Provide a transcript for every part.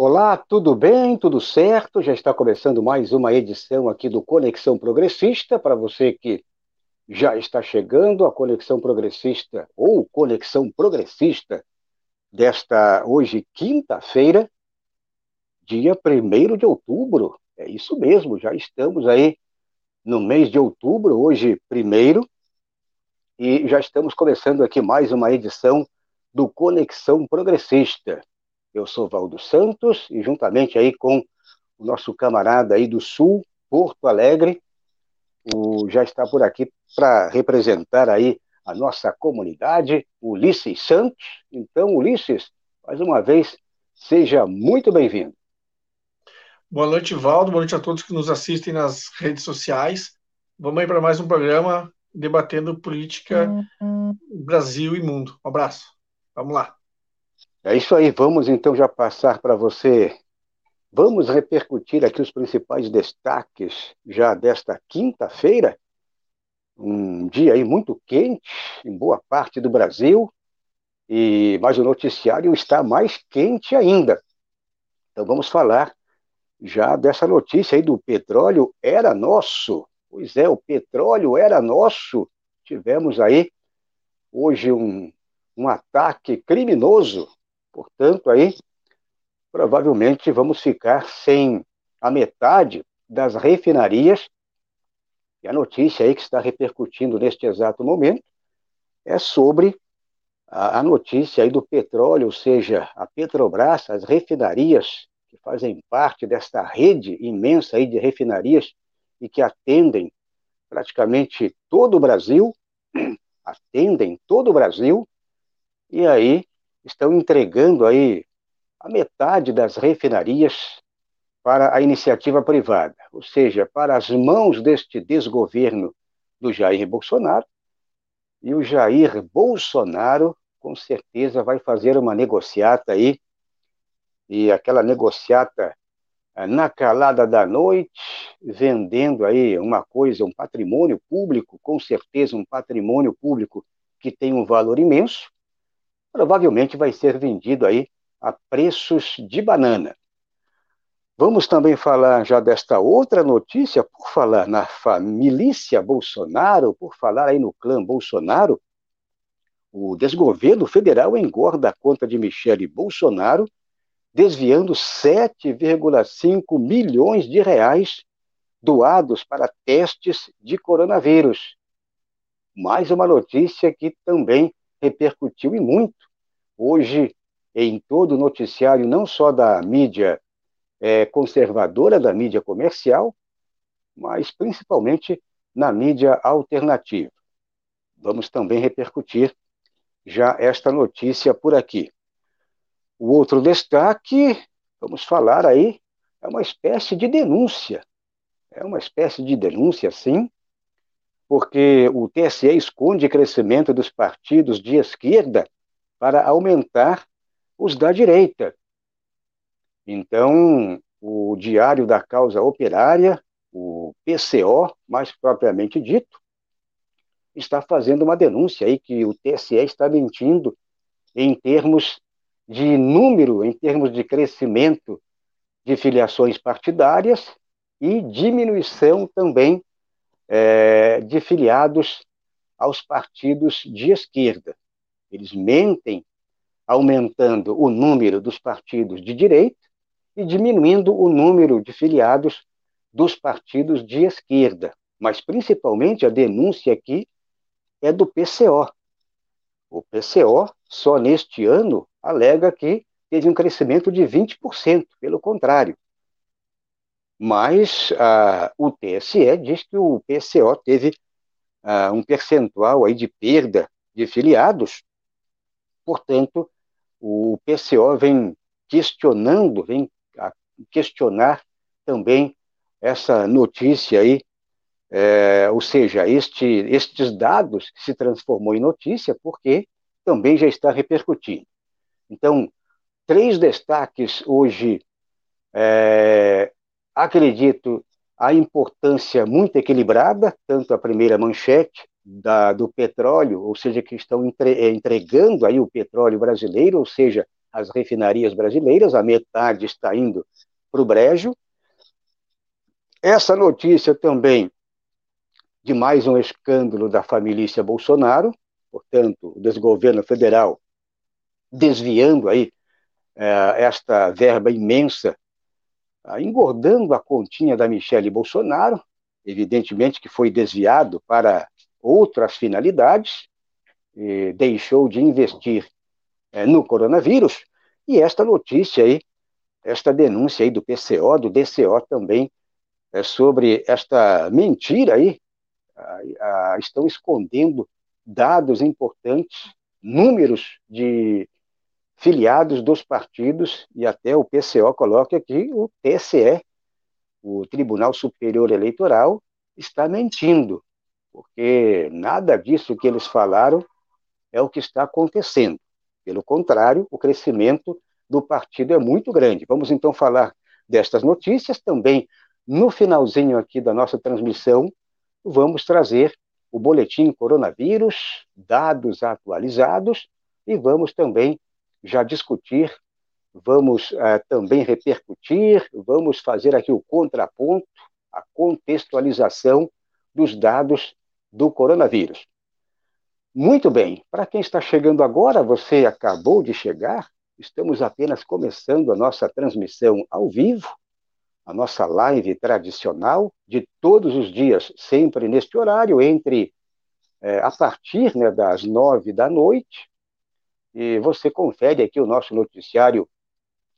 Olá, tudo bem? Tudo certo? Já está começando mais uma edição aqui do Conexão Progressista. Para você que já está chegando, a Conexão Progressista ou Conexão Progressista desta hoje, quinta-feira, dia 1 de outubro. É isso mesmo, já estamos aí no mês de outubro, hoje, primeiro, e já estamos começando aqui mais uma edição do Conexão Progressista. Eu sou Valdo Santos e juntamente aí com o nosso camarada aí do Sul, Porto Alegre, o, já está por aqui para representar aí a nossa comunidade, Ulisses Santos. Então, Ulisses, mais uma vez, seja muito bem-vindo. Boa noite, Valdo. Boa noite a todos que nos assistem nas redes sociais. Vamos aí para mais um programa debatendo política uhum. Brasil e mundo. Um abraço. Vamos lá. É isso aí, vamos então já passar para você. Vamos repercutir aqui os principais destaques já desta quinta-feira. Um dia aí muito quente em boa parte do Brasil, e mas o noticiário está mais quente ainda. Então vamos falar já dessa notícia aí do petróleo era nosso. Pois é, o petróleo era nosso. Tivemos aí hoje um, um ataque criminoso Portanto, aí provavelmente vamos ficar sem a metade das refinarias. E a notícia aí que está repercutindo neste exato momento é sobre a, a notícia aí do petróleo, ou seja, a Petrobras, as refinarias que fazem parte desta rede imensa aí de refinarias e que atendem praticamente todo o Brasil, atendem todo o Brasil, e aí estão entregando aí a metade das refinarias para a iniciativa privada, ou seja, para as mãos deste desgoverno do Jair Bolsonaro. E o Jair Bolsonaro, com certeza, vai fazer uma negociata aí, e aquela negociata eh, na calada da noite, vendendo aí uma coisa, um patrimônio público, com certeza um patrimônio público que tem um valor imenso, provavelmente vai ser vendido aí a preços de banana. Vamos também falar já desta outra notícia, por falar na família Bolsonaro, por falar aí no clã Bolsonaro, o desgoverno federal engorda a conta de Michele Bolsonaro, desviando 7,5 milhões de reais doados para testes de coronavírus. Mais uma notícia que também repercutiu e muito hoje em todo o noticiário, não só da mídia é, conservadora, da mídia comercial, mas principalmente na mídia alternativa. Vamos também repercutir já esta notícia por aqui. O outro destaque, vamos falar aí, é uma espécie de denúncia. É uma espécie de denúncia, sim, porque o TSE esconde crescimento dos partidos de esquerda para aumentar os da direita. Então, o Diário da Causa Operária, o PCO, mais propriamente dito, está fazendo uma denúncia aí que o TSE está mentindo em termos de número, em termos de crescimento de filiações partidárias e diminuição também é, de filiados aos partidos de esquerda. Eles mentem aumentando o número dos partidos de direita e diminuindo o número de filiados dos partidos de esquerda. Mas, principalmente, a denúncia aqui é do PCO. O PCO, só neste ano, alega que teve um crescimento de 20%, pelo contrário. Mas ah, o TSE diz que o PCO teve ah, um percentual aí de perda de filiados, portanto, o PCO vem questionando, vem questionar também essa notícia aí, é, ou seja, este, estes dados se transformou em notícia porque também já está repercutindo. Então, três destaques hoje é, Acredito a importância muito equilibrada, tanto a primeira manchete da, do petróleo, ou seja, que estão entre, eh, entregando aí o petróleo brasileiro, ou seja, as refinarias brasileiras, a metade está indo para o brejo. Essa notícia também de mais um escândalo da família Bolsonaro, portanto, o desgoverno federal desviando aí é, esta verba imensa, ah, engordando a continha da Michele Bolsonaro, evidentemente que foi desviado para outras finalidades, deixou de investir é, no coronavírus, e esta notícia aí, esta denúncia aí do PCO, do DCO também, é sobre esta mentira aí, estão escondendo dados importantes, números de filiados dos partidos, e até o PCO coloca aqui o TSE, o Tribunal Superior Eleitoral, está mentindo, porque nada disso que eles falaram é o que está acontecendo. Pelo contrário, o crescimento do partido é muito grande. Vamos então falar destas notícias também. No finalzinho aqui da nossa transmissão, vamos trazer o boletim coronavírus, dados atualizados e vamos também já discutir, vamos uh, também repercutir, vamos fazer aqui o contraponto, a contextualização dos dados do coronavírus. Muito bem, para quem está chegando agora, você acabou de chegar, estamos apenas começando a nossa transmissão ao vivo, a nossa live tradicional de todos os dias, sempre neste horário, entre é, a partir né, das nove da noite, e você confere aqui o nosso noticiário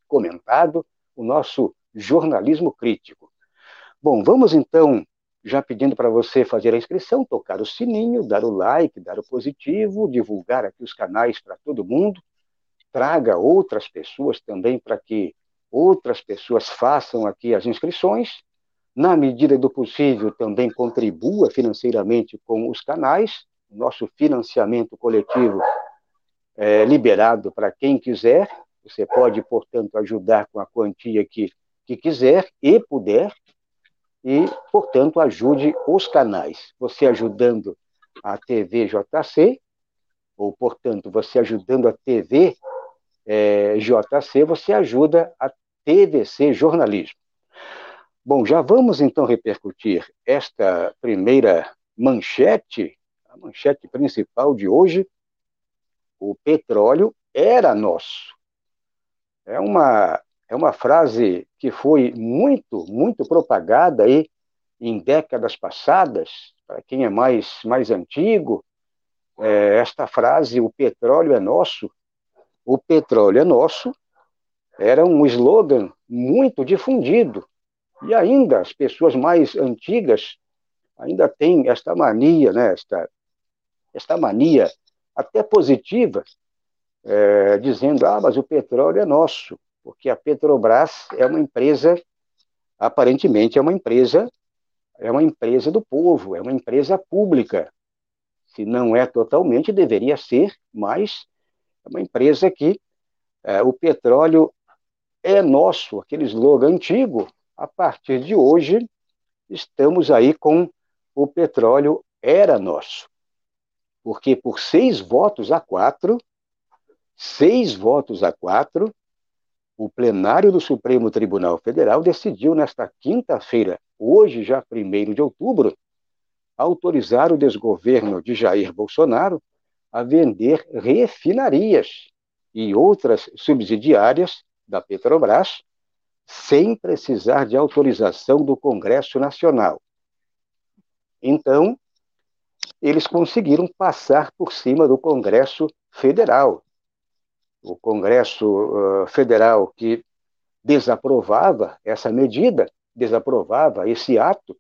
comentado, o nosso jornalismo crítico. Bom, vamos então já pedindo para você fazer a inscrição, tocar o sininho, dar o like, dar o positivo, divulgar aqui os canais para todo mundo, traga outras pessoas também para que outras pessoas façam aqui as inscrições. Na medida do possível, também contribua financeiramente com os canais. Nosso financiamento coletivo é liberado para quem quiser. Você pode, portanto, ajudar com a quantia que, que quiser e puder e, portanto, ajude os canais. Você ajudando a TV JC, ou, portanto, você ajudando a TV é, JC, você ajuda a TVC Jornalismo. Bom, já vamos então repercutir esta primeira manchete, a manchete principal de hoje. O petróleo era nosso. É uma é uma frase que foi muito, muito propagada aí em décadas passadas, para quem é mais, mais antigo, é, esta frase, o petróleo é nosso, o petróleo é nosso, era um slogan muito difundido. E ainda as pessoas mais antigas ainda têm esta mania, né, esta, esta mania até positiva, é, dizendo, ah, mas o petróleo é nosso porque a Petrobras é uma empresa, aparentemente é uma empresa, é uma empresa do povo, é uma empresa pública. Se não é totalmente, deveria ser, mas é uma empresa que é, o petróleo é nosso, aquele slogan antigo. A partir de hoje, estamos aí com o petróleo era nosso. Porque por seis votos a quatro, seis votos a quatro, o plenário do Supremo Tribunal Federal decidiu nesta quinta-feira, hoje já 1 de outubro, autorizar o desgoverno de Jair Bolsonaro a vender refinarias e outras subsidiárias da Petrobras sem precisar de autorização do Congresso Nacional. Então, eles conseguiram passar por cima do Congresso Federal, o Congresso Federal que desaprovava essa medida, desaprovava esse ato,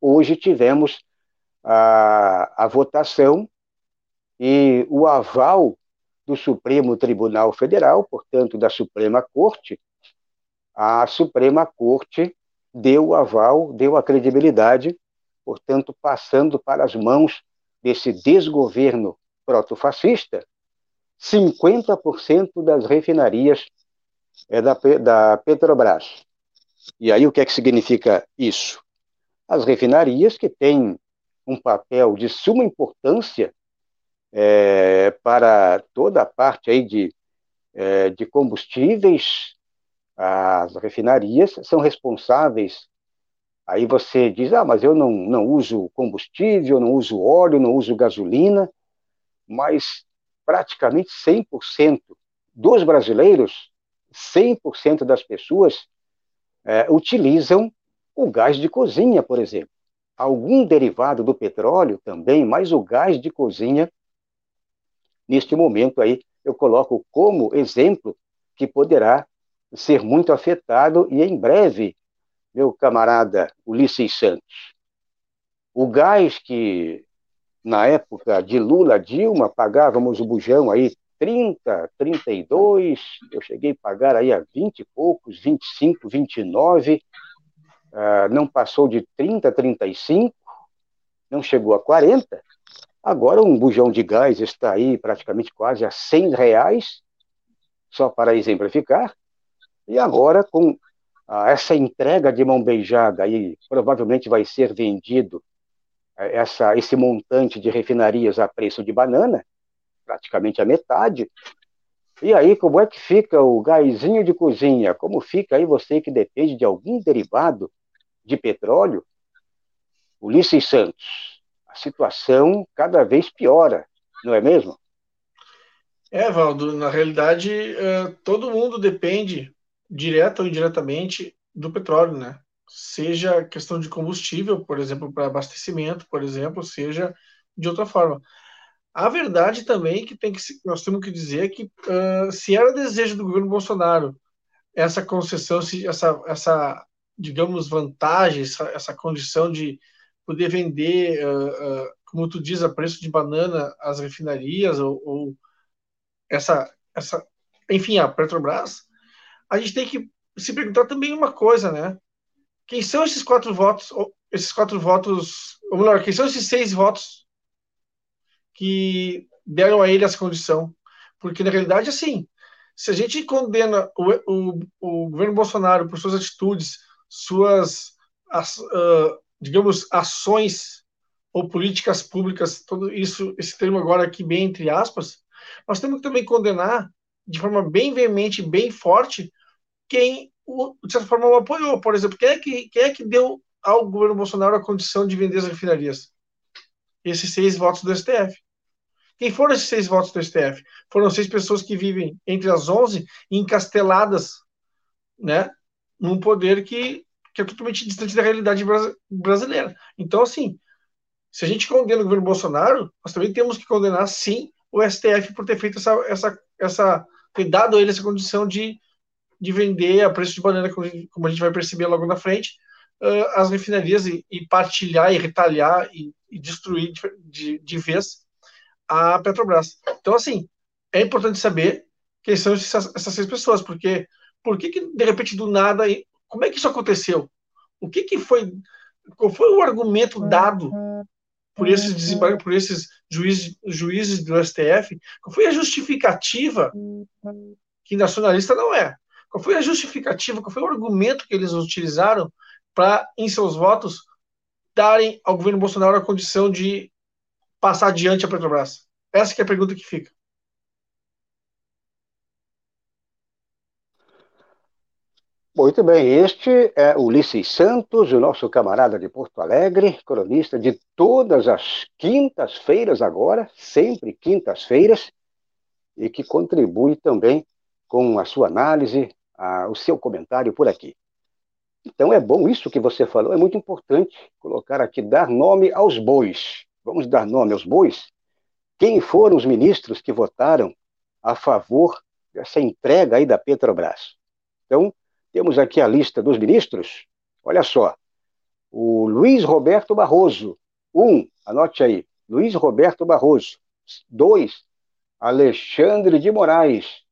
hoje tivemos a, a votação e o aval do Supremo Tribunal Federal, portanto, da Suprema Corte, a Suprema Corte deu o aval, deu a credibilidade, portanto, passando para as mãos desse desgoverno protofascista, 50% das refinarias é da, da Petrobras. E aí o que é que significa isso? As refinarias que têm um papel de suma importância é, para toda a parte aí de, é, de combustíveis, as refinarias são responsáveis. Aí você diz, ah, mas eu não, não uso combustível, não uso óleo, não uso gasolina, mas praticamente 100% dos brasileiros, 100% das pessoas é, utilizam o gás de cozinha, por exemplo. Algum derivado do petróleo também, mas o gás de cozinha, neste momento aí, eu coloco como exemplo que poderá ser muito afetado e em breve, meu camarada Ulisses Santos, o gás que na época de Lula, Dilma, pagávamos o bujão aí 30, 32, eu cheguei a pagar aí a 20 e poucos, 25, 29, uh, não passou de 30, 35, não chegou a 40. Agora um bujão de gás está aí praticamente quase a 100 reais, só para exemplificar. E agora com uh, essa entrega de mão beijada aí, provavelmente vai ser vendido essa, esse montante de refinarias a preço de banana, praticamente a metade. E aí, como é que fica o gásinho de cozinha? Como fica aí você que depende de algum derivado de petróleo? Ulisses Santos, a situação cada vez piora, não é mesmo? É, Valdo, na realidade, uh, todo mundo depende, direta ou indiretamente, do petróleo, né? Seja questão de combustível, por exemplo, para abastecimento, por exemplo, seja de outra forma. A verdade também que, tem que nós temos que dizer que uh, se era desejo do governo Bolsonaro essa concessão, essa, essa digamos, vantagem, essa, essa condição de poder vender, uh, uh, como tu diz, a preço de banana as refinarias ou, ou, essa, essa, enfim, a Petrobras, a gente tem que se perguntar também uma coisa, né? Quem são esses quatro votos, esses quatro votos, ou melhor, quem são esses seis votos que deram a ele essa condição. Porque, na realidade, assim, se a gente condena o, o, o governo Bolsonaro por suas atitudes, suas, as, uh, digamos, ações ou políticas públicas, todo isso, esse termo agora aqui bem entre aspas, nós temos que também condenar de forma bem veemente, bem forte, quem, de certa forma, o apoiou. Por exemplo, quem é que, quem é que deu ao governo Bolsonaro a condição de vender as refinarias? esses seis votos do STF. Quem foram esses seis votos do STF? Foram seis pessoas que vivem entre as onze encasteladas, né, num poder que, que é totalmente distante da realidade brasileira. Então, assim, se a gente condena o governo Bolsonaro, nós também temos que condenar, sim, o STF por ter feito essa, essa, essa ter dado a ele essa condição de, de vender a preço de banana, como a gente vai perceber logo na frente, uh, as refinarias e, e, partilhar e retalhar e, e destruir de, de, de, vez a Petrobras. Então, assim, é importante saber quem são essas, essas seis pessoas, porque por que, que, de repente, do nada, como é que isso aconteceu? O que, que foi, qual foi o argumento dado por esses desembargos, por esses juízes, juízes do STF? Qual foi a justificativa que nacionalista não é? Qual foi a justificativa, qual foi o argumento que eles utilizaram para, em seus votos, darem ao governo Bolsonaro a condição de passar adiante a Petrobras? Essa é a pergunta que fica. Muito bem, este é Ulisses Santos, o nosso camarada de Porto Alegre, cronista de todas as quintas-feiras agora, sempre quintas-feiras, e que contribui também com a sua análise, a, o seu comentário por aqui. Então é bom isso que você falou, é muito importante colocar aqui, dar nome aos bois. Vamos dar nome aos bois? Quem foram os ministros que votaram a favor dessa entrega aí da Petrobras? Então, temos aqui a lista dos ministros. Olha só. O Luiz Roberto Barroso, um, anote aí, Luiz Roberto Barroso. Dois, Alexandre de Moraes,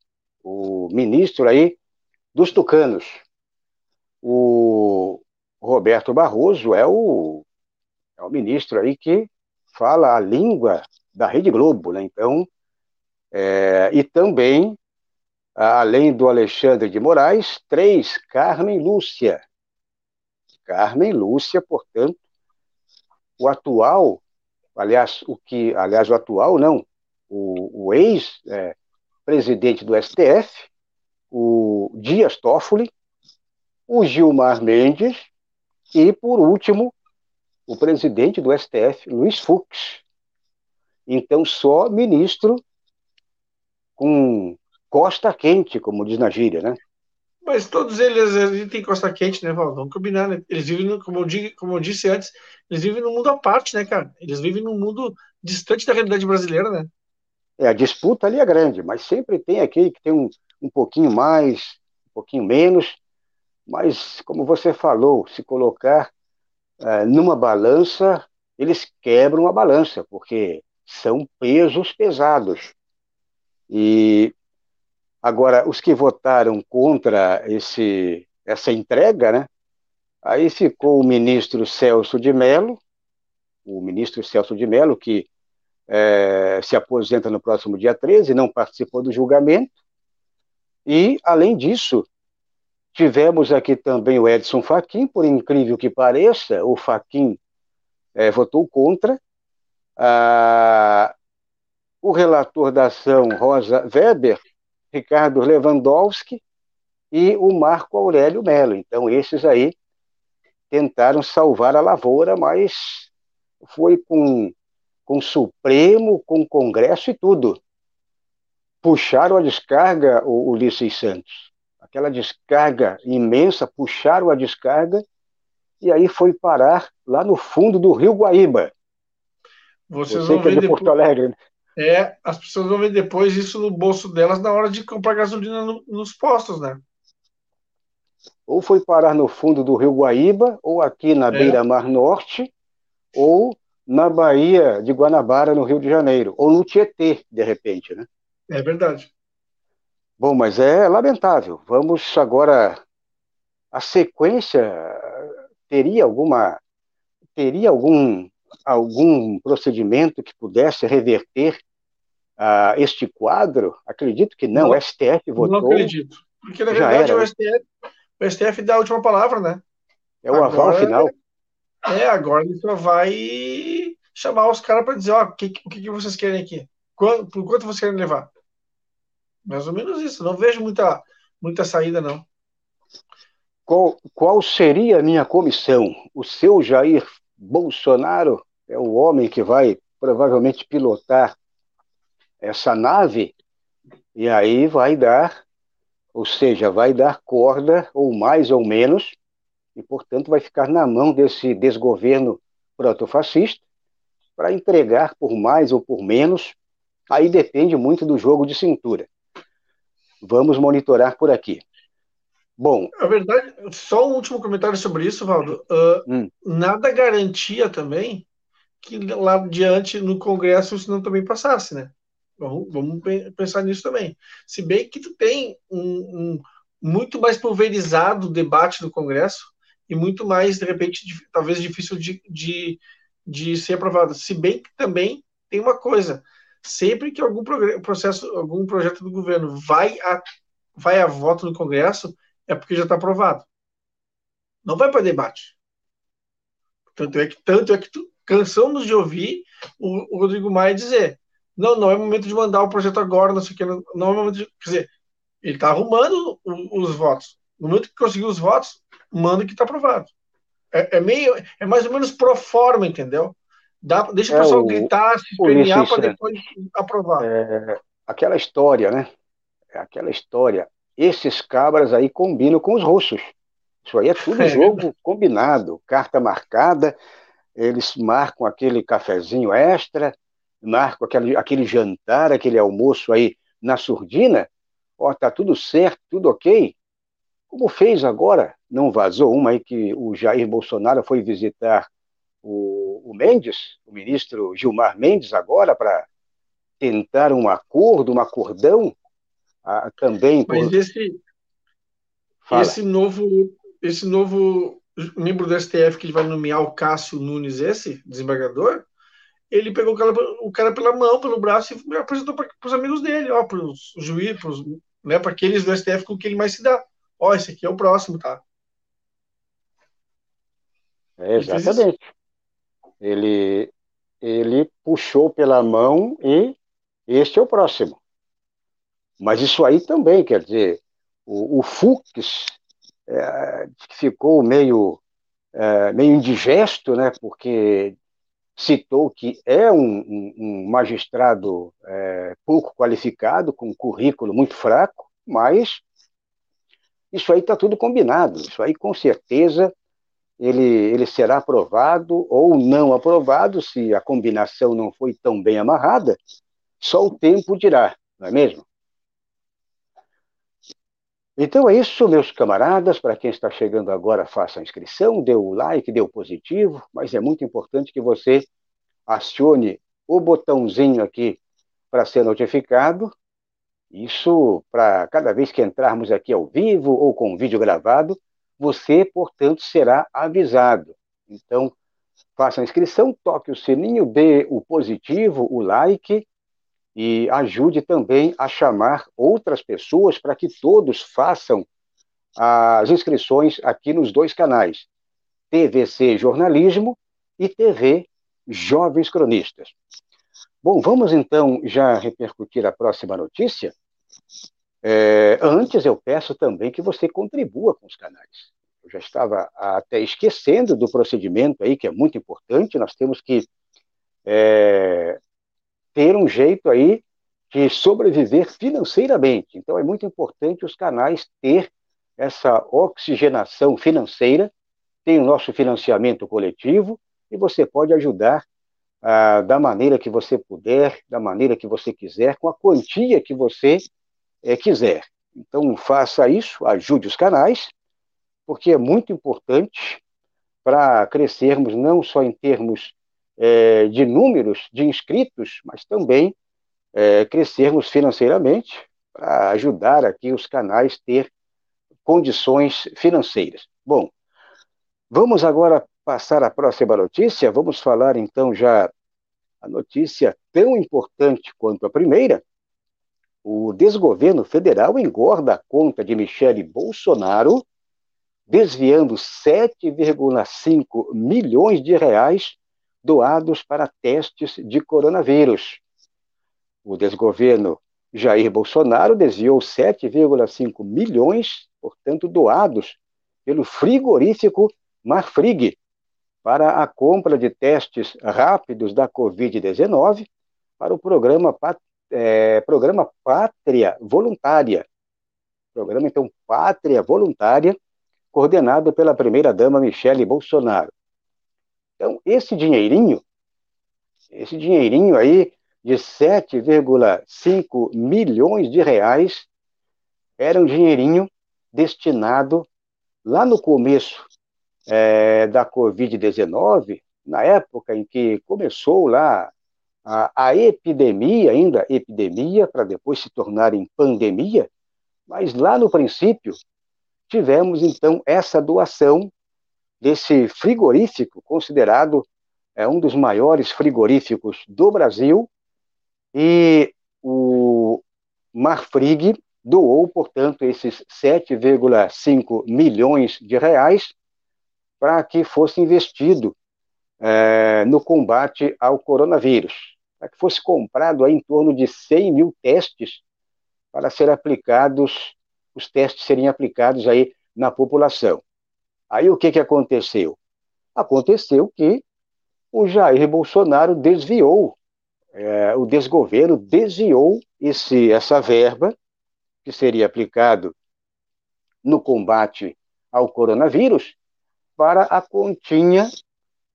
o ministro aí dos tucanos o Roberto Barroso é o, é o ministro aí que fala a língua da Rede Globo, né? Então, é, e também, além do Alexandre de Moraes, três, Carmen Lúcia. Carmen Lúcia, portanto, o atual, aliás, o que, aliás, o atual não, o, o ex, é, do STF, o Dias Toffoli, o Gilmar Mendes e, por último, o presidente do STF, Luiz Fux. Então, só ministro com costa quente, como diz na gíria, né? Mas todos eles, eles têm costa quente, né, Val? Vamos combinar, né? Eles vivem, como eu, digo, como eu disse antes, eles vivem num mundo à parte, né, cara? Eles vivem num mundo distante da realidade brasileira, né? É, a disputa ali é grande, mas sempre tem aquele que tem um, um pouquinho mais, um pouquinho menos, mas, como você falou, se colocar uh, numa balança, eles quebram a balança, porque são pesos pesados. E agora, os que votaram contra esse, essa entrega, né? Aí ficou o ministro Celso de Mello, o ministro Celso de Mello, que é, se aposenta no próximo dia 13, não participou do julgamento. E, além disso, tivemos aqui também o Edson Fachin, por incrível que pareça, o Fachin é, votou contra. Ah, o relator da ação, Rosa Weber, Ricardo Lewandowski e o Marco Aurélio Melo. Então, esses aí tentaram salvar a lavoura, mas foi com, com o Supremo, com o Congresso e tudo. Puxaram a descarga, o Ulisses Santos. Aquela descarga imensa, puxaram a descarga e aí foi parar lá no fundo do Rio Guaíba. Vocês Você vão ver de depois... Porto Alegre, né? É, as pessoas vão ver depois isso no bolso delas na hora de comprar gasolina no, nos postos, né? Ou foi parar no fundo do Rio Guaíba, ou aqui na é. beira-mar norte, ou na Baía de Guanabara, no Rio de Janeiro, ou no Tietê, de repente, né? É verdade. Bom, mas é lamentável. Vamos agora. A sequência teria alguma. Teria algum, algum procedimento que pudesse reverter uh, este quadro? Acredito que não. não o STF votou. Não acredito. Porque, na verdade, o STF, o STF dá a última palavra, né? É o agora, aval final. É, agora ele só vai chamar os caras para dizer: ó, o que, que vocês querem aqui? Quanto, por quanto vocês querem levar? Mais ou menos isso. Não vejo muita, muita saída, não. Qual, qual seria a minha comissão? O seu Jair Bolsonaro é o homem que vai provavelmente pilotar essa nave, e aí vai dar, ou seja, vai dar corda, ou mais ou menos, e portanto vai ficar na mão desse desgoverno protofascista para entregar por mais ou por menos, aí depende muito do jogo de cintura. Vamos monitorar por aqui. Bom. A verdade, só um último comentário sobre isso, Valdo. Uh, hum. Nada garantia também que lá adiante no Congresso isso não também passasse, né? Vamos, vamos pensar nisso também. Se bem que tu tem um, um muito mais pulverizado o debate do Congresso e muito mais, de repente, talvez difícil de, de, de ser aprovado. Se bem que também tem uma coisa, sempre que algum processo, algum projeto do governo vai a, vai a voto no Congresso, é porque já está aprovado. Não vai para debate. Tanto é que, tanto é que tu, cansamos de ouvir o, o Rodrigo Maia dizer não, não é momento de mandar o projeto agora, não sei o que, não, não é momento de. Quer dizer, ele está arrumando o, os votos. No momento que conseguiu os votos, manda que está aprovado. É, é, meio, é mais ou menos pro forma, entendeu? Dá, deixa o é, pessoal gritar, se espernear para depois aprovar. É, aquela história, né? É aquela história. Esses cabras aí combinam com os russos. Isso aí é tudo jogo combinado, carta marcada. Eles marcam aquele cafezinho extra, marco aquele, aquele jantar, aquele almoço aí na surdina, ó, tá tudo certo, tudo ok. Como fez agora, não vazou uma aí que o Jair Bolsonaro foi visitar o, o Mendes, o ministro Gilmar Mendes, agora, para tentar um acordo, um acordão, ah, também. Mas por... esse, esse novo, esse novo membro do STF que vai nomear o Cássio Nunes, esse desembargador, ele pegou o cara, o cara pela mão, pelo braço e apresentou para os amigos dele, ó, para os juízes, né, para aqueles do STF com que ele mais se dá. Ó, esse aqui é o próximo, tá? É, exatamente. Ele, ele puxou pela mão e este é o próximo. Mas isso aí também, quer dizer, o, o Fux é, ficou meio, é, meio indigesto, né, porque citou que é um, um, um magistrado é, pouco qualificado, com um currículo muito fraco, mas isso aí está tudo combinado. Isso aí, com certeza, ele, ele será aprovado ou não aprovado, se a combinação não foi tão bem amarrada, só o tempo dirá, não é mesmo? Então é isso, meus camaradas. Para quem está chegando agora, faça a inscrição, dê o like, dê o positivo, mas é muito importante que você acione o botãozinho aqui para ser notificado. Isso para cada vez que entrarmos aqui ao vivo ou com vídeo gravado, você, portanto, será avisado. Então, faça a inscrição, toque o sininho, dê o positivo, o like e ajude também a chamar outras pessoas para que todos façam as inscrições aqui nos dois canais, TVC Jornalismo e TV Jovens Cronistas. Bom, vamos então já repercutir a próxima notícia. É, antes, eu peço também que você contribua com os canais. Eu já estava até esquecendo do procedimento aí, que é muito importante. Nós temos que é, ter um jeito aí de sobreviver financeiramente. Então é muito importante os canais ter essa oxigenação financeira, tem o nosso financiamento coletivo e você pode ajudar ah, da maneira que você puder, da maneira que você quiser, com a quantia que você é, quiser. Então faça isso, ajude os canais, porque é muito importante para crescermos não só em termos é, de números de inscritos, mas também é, crescermos financeiramente para ajudar aqui os canais ter condições financeiras. Bom, vamos agora passar à próxima notícia. Vamos falar então já a notícia tão importante quanto a primeira. O desgoverno federal engorda a conta de Michele Bolsonaro, desviando 7,5 milhões de reais doados para testes de coronavírus. O desgoverno Jair Bolsonaro desviou 7,5 milhões, portanto, doados pelo frigorífico Marfrig para a compra de testes rápidos da Covid-19 para o programa, é, programa Pátria Voluntária. Programa, então, Pátria Voluntária, coordenado pela primeira-dama Michele Bolsonaro. Então, esse dinheirinho, esse dinheirinho aí de 7,5 milhões de reais, era um dinheirinho destinado lá no começo é, da Covid-19, na época em que começou lá a, a epidemia, ainda epidemia, para depois se tornar em pandemia, mas lá no princípio tivemos então essa doação desse frigorífico, considerado é, um dos maiores frigoríficos do Brasil, e o Marfrig doou, portanto, esses 7,5 milhões de reais para que fosse investido é, no combate ao coronavírus, para que fosse comprado em torno de 100 mil testes para ser aplicados, os testes serem aplicados aí na população. Aí o que, que aconteceu? Aconteceu que o Jair Bolsonaro desviou, é, o desgoverno desviou esse, essa verba que seria aplicado no combate ao coronavírus para a continha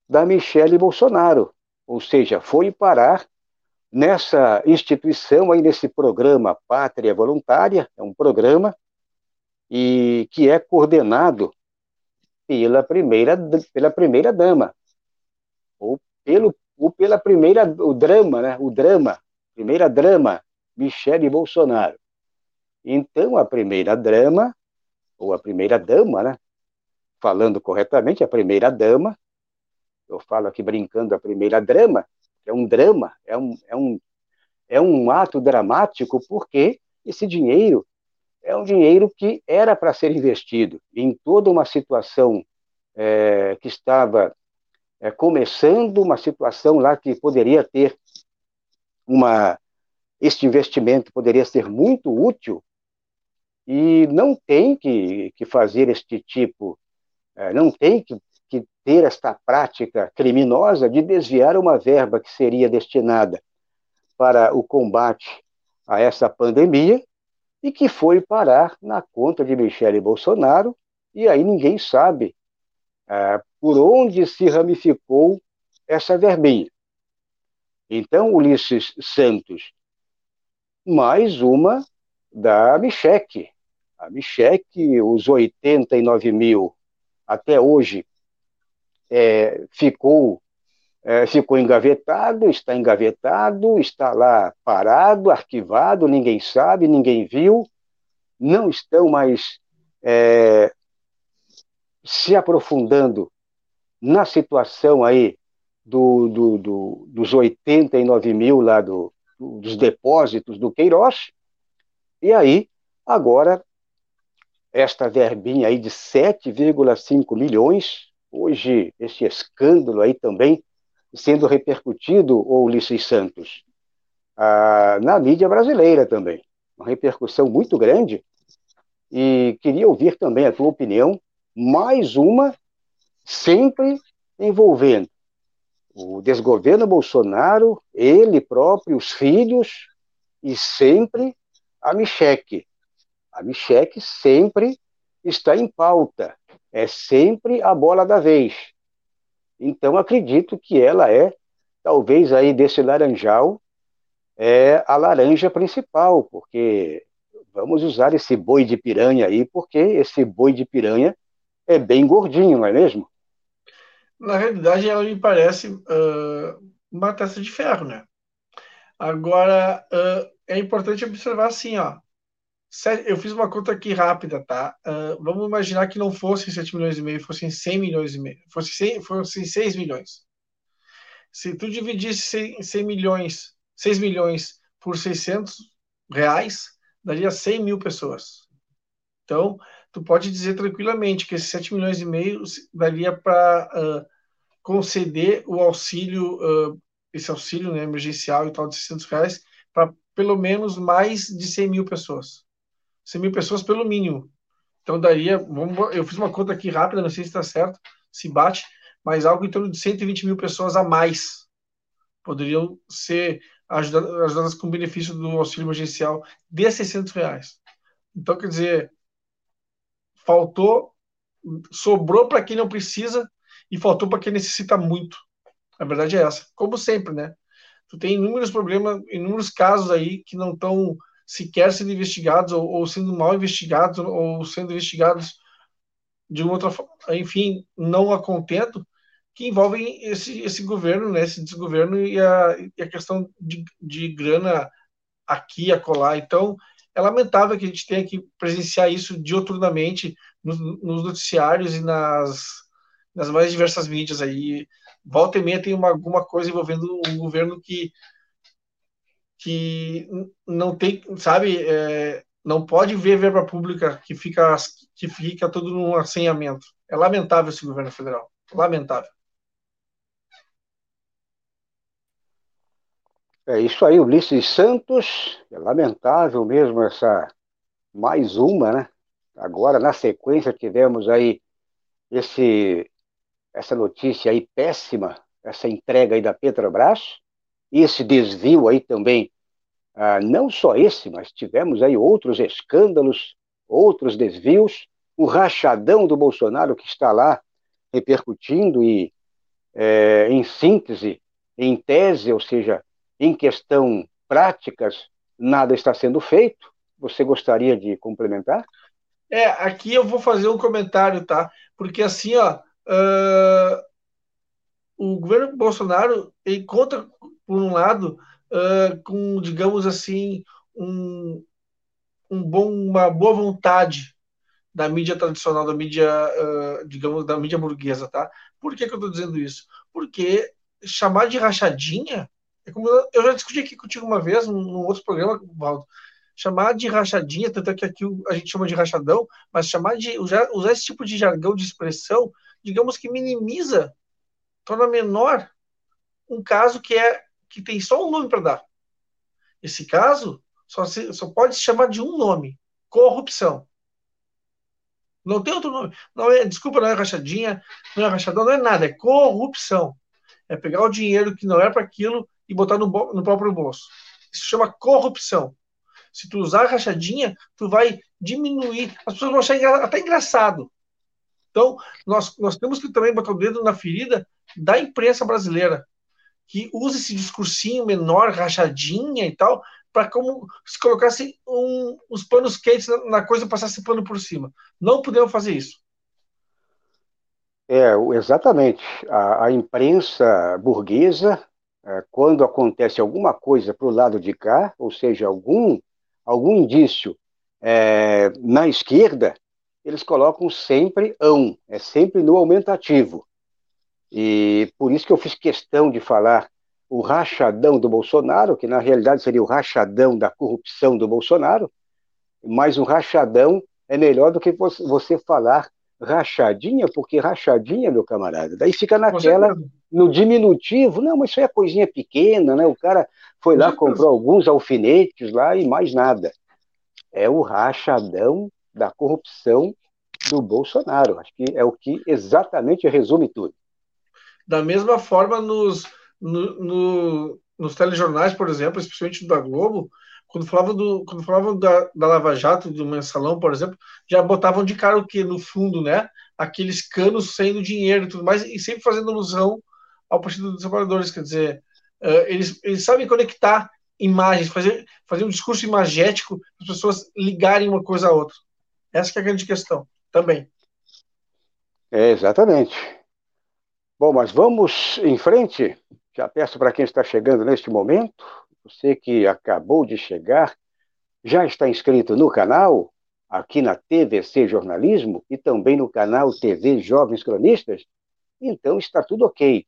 da Michele Bolsonaro, ou seja, foi parar nessa instituição aí nesse programa Pátria Voluntária, é um programa e que é coordenado pela primeira, pela primeira dama, ou, pelo, ou pela primeira, o drama, né? O drama, primeira drama, Michele Bolsonaro. Então, a primeira drama, ou a primeira dama, né? Falando corretamente, a primeira dama, eu falo aqui brincando, a primeira drama, é um drama, é um, é um, é um ato dramático, porque esse dinheiro é um dinheiro que era para ser investido em toda uma situação é, que estava é, começando, uma situação lá que poderia ter uma, este investimento poderia ser muito útil e não tem que, que fazer este tipo, é, não tem que, que ter esta prática criminosa de desviar uma verba que seria destinada para o combate a essa pandemia e que foi parar na conta de Michele Bolsonaro, e aí ninguém sabe é, por onde se ramificou essa verbinha. Então, Ulisses Santos, mais uma da Micheque. A Micheque, os 89 mil até hoje, é, ficou, é, ficou engavetado, está engavetado, está lá parado, arquivado, ninguém sabe, ninguém viu, não estão mais é, se aprofundando na situação aí do, do, do, dos 89 mil lá do, dos depósitos do Queiroz, e aí, agora, esta verbinha aí de 7,5 milhões, hoje esse escândalo aí também sendo repercutido, o Ulisses Santos, ah, na mídia brasileira também, uma repercussão muito grande, e queria ouvir também a tua opinião, mais uma, sempre envolvendo o desgoverno Bolsonaro, ele próprio, os filhos, e sempre a Micheque. A Micheque sempre está em pauta, é sempre a bola da vez. Então, acredito que ela é, talvez aí desse laranjal, é a laranja principal, porque vamos usar esse boi de piranha aí, porque esse boi de piranha é bem gordinho, não é mesmo? na realidade, ela me parece uh, uma testa de ferro, né? Agora, uh, é importante observar assim, ó. Eu fiz uma conta aqui rápida, tá? Uh, vamos imaginar que não fossem 7 milhões e meio, fossem 100 milhões e meio, fossem, 100, fossem 6 milhões. Se tu dividisse 100, 100 milhões, 6 milhões por 600 reais, daria 100 mil pessoas. Então, tu pode dizer tranquilamente que esses 7 milhões e meio daria para uh, conceder o auxílio, uh, esse auxílio né, emergencial e tal de 600 reais para pelo menos mais de 100 mil pessoas. 100 mil pessoas pelo mínimo. Então daria, vamos, eu fiz uma conta aqui rápida, não sei se está certo, se bate, mas algo em torno de 120 mil pessoas a mais poderiam ser ajudadas, ajudadas com benefício do auxílio emergencial de 600 reais. Então, quer dizer, faltou, sobrou para quem não precisa e faltou para quem necessita muito. A verdade é essa. Como sempre, né? Tu tem inúmeros problemas, inúmeros casos aí que não estão sequer sendo investigados ou, ou, sendo mal investigados ou sendo investigados de outra enfim, não a contento, que envolvem esse, esse governo, né, esse desgoverno e a, e a questão de, de grana aqui, acolá. Então, é lamentável que a gente tenha que presenciar isso dioturnamente nos, nos noticiários e nas, nas mais diversas mídias aí. Volta e meia tem uma, alguma coisa envolvendo um governo que, que não tem, sabe, é, não pode ver verba pública que fica, que fica tudo num assenhamento. É lamentável esse governo federal. Lamentável. É isso aí, Ulisses Santos. É lamentável mesmo essa mais uma, né? Agora, na sequência, tivemos aí esse, essa notícia aí péssima, essa entrega aí da Petrobras, esse desvio aí também, ah, não só esse, mas tivemos aí outros escândalos, outros desvios, o rachadão do Bolsonaro que está lá repercutindo e, é, em síntese, em tese, ou seja, em questão práticas, nada está sendo feito. Você gostaria de complementar? É, aqui eu vou fazer um comentário, tá? Porque assim, ó, uh, o governo Bolsonaro ele conta, por um lado, uh, com, digamos assim, um, um bom, uma boa vontade da mídia tradicional, da mídia, uh, digamos, da mídia burguesa, tá? Por que, que eu estou dizendo isso? Porque chamar de rachadinha é como eu, já discuti aqui contigo uma vez, num outro programa, Valdo. Chamar de rachadinha, tanto é que aqui a gente chama de rachadão, mas chamar de usar, usar esse tipo de jargão de expressão, digamos que minimiza, torna menor um caso que é que tem só um nome para dar. Esse caso só, se, só pode se chamar de um nome: corrupção. Não tem outro nome. Não é, desculpa, não é rachadinha, não é rachadão, não é nada, é corrupção. É pegar o dinheiro que não é para aquilo e botar no, no próprio bolso. Isso chama corrupção. Se tu usar rachadinha, tu vai diminuir. As pessoas vão achar até engraçado. Então, nós, nós temos que também botar o dedo na ferida da imprensa brasileira, que usa esse discursinho menor, rachadinha e tal, para como se colocasse um, os panos quentes na, na coisa e passasse pano por cima. Não podemos fazer isso. É, exatamente. A, a imprensa burguesa, é, quando acontece alguma coisa para o lado de cá, ou seja, algum, algum indício é, na esquerda, eles colocam sempre ão, é sempre no aumentativo. E por isso que eu fiz questão de falar o rachadão do Bolsonaro, que na realidade seria o rachadão da corrupção do Bolsonaro, mas o rachadão é melhor do que você falar rachadinha, porque rachadinha, meu camarada, daí fica naquela, no diminutivo, não, mas isso é coisinha pequena, né? O cara foi lá, comprou alguns alfinetes lá e mais nada. É o rachadão da corrupção do Bolsonaro. Acho que é o que exatamente resume tudo. Da mesma forma, nos, no, no, nos telejornais, por exemplo, especialmente da Globo, quando falavam, do, quando falavam da, da Lava Jato, do mensalão, por exemplo, já botavam de cara o que no fundo, né? Aqueles canos saindo dinheiro e tudo mais, e sempre fazendo alusão ao Partido dos Trabalhadores. Quer dizer, uh, eles, eles sabem conectar imagens, fazer, fazer um discurso imagético, as pessoas ligarem uma coisa a outra. Essa é a grande questão também. É, exatamente. Bom, mas vamos em frente. Já peço para quem está chegando neste momento você que acabou de chegar, já está inscrito no canal, aqui na TVC Jornalismo e também no canal TV Jovens Cronistas? Então está tudo ok.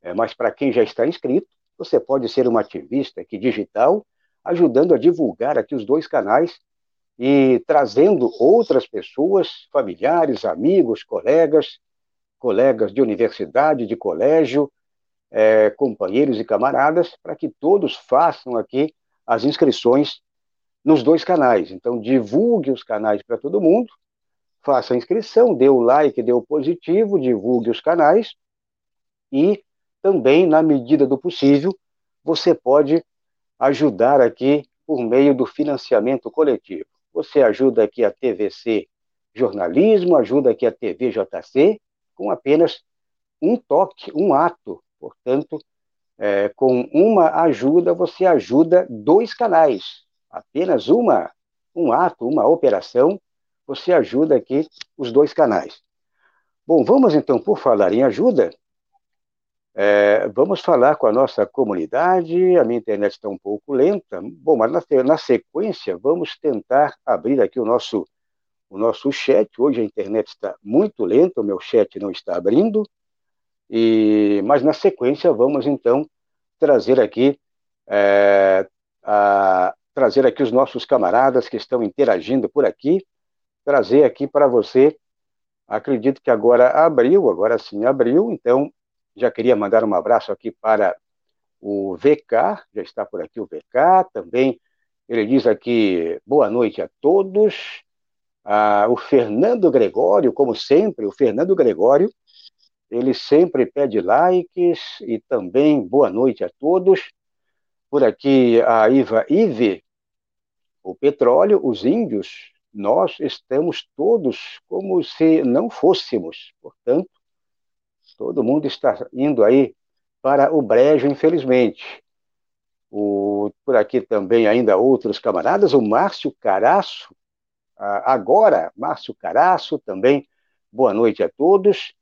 É, mas para quem já está inscrito, você pode ser um ativista aqui digital, ajudando a divulgar aqui os dois canais e trazendo outras pessoas, familiares, amigos, colegas, colegas de universidade, de colégio, é, companheiros e camaradas, para que todos façam aqui as inscrições nos dois canais. Então, divulgue os canais para todo mundo, faça a inscrição, dê o like, dê o positivo, divulgue os canais e também, na medida do possível, você pode ajudar aqui por meio do financiamento coletivo. Você ajuda aqui a TVC Jornalismo, ajuda aqui a TVJC, com apenas um toque, um ato Portanto, é, com uma ajuda, você ajuda dois canais. Apenas uma, um ato, uma operação, você ajuda aqui os dois canais. Bom, vamos então, por falar em ajuda, é, vamos falar com a nossa comunidade. A minha internet está um pouco lenta. Bom, mas na, na, sequência, vamos tentar abrir aqui o nosso, o nosso chat. Hoje a internet está muito lenta, o meu chat não está abrindo. E, mas na sequência vamos então trazer aqui é, a, trazer aqui os nossos camaradas que estão interagindo por aqui, trazer aqui para você. Acredito que agora abriu, agora sim abriu, então já queria mandar um abraço aqui para o VK, já está por aqui o VK, também ele diz aqui boa noite a todos. Ah, o Fernando Gregório, como sempre, o Fernando Gregório ele sempre pede likes e também boa noite a todos. Por aqui a Iva Ive, o petróleo, os índios, nós estamos todos como se não fôssemos. Portanto, todo mundo está indo aí para o brejo, infelizmente. O, por aqui também ainda outros camaradas, o Márcio Caraço, agora, Márcio Caraço também, boa noite a todos.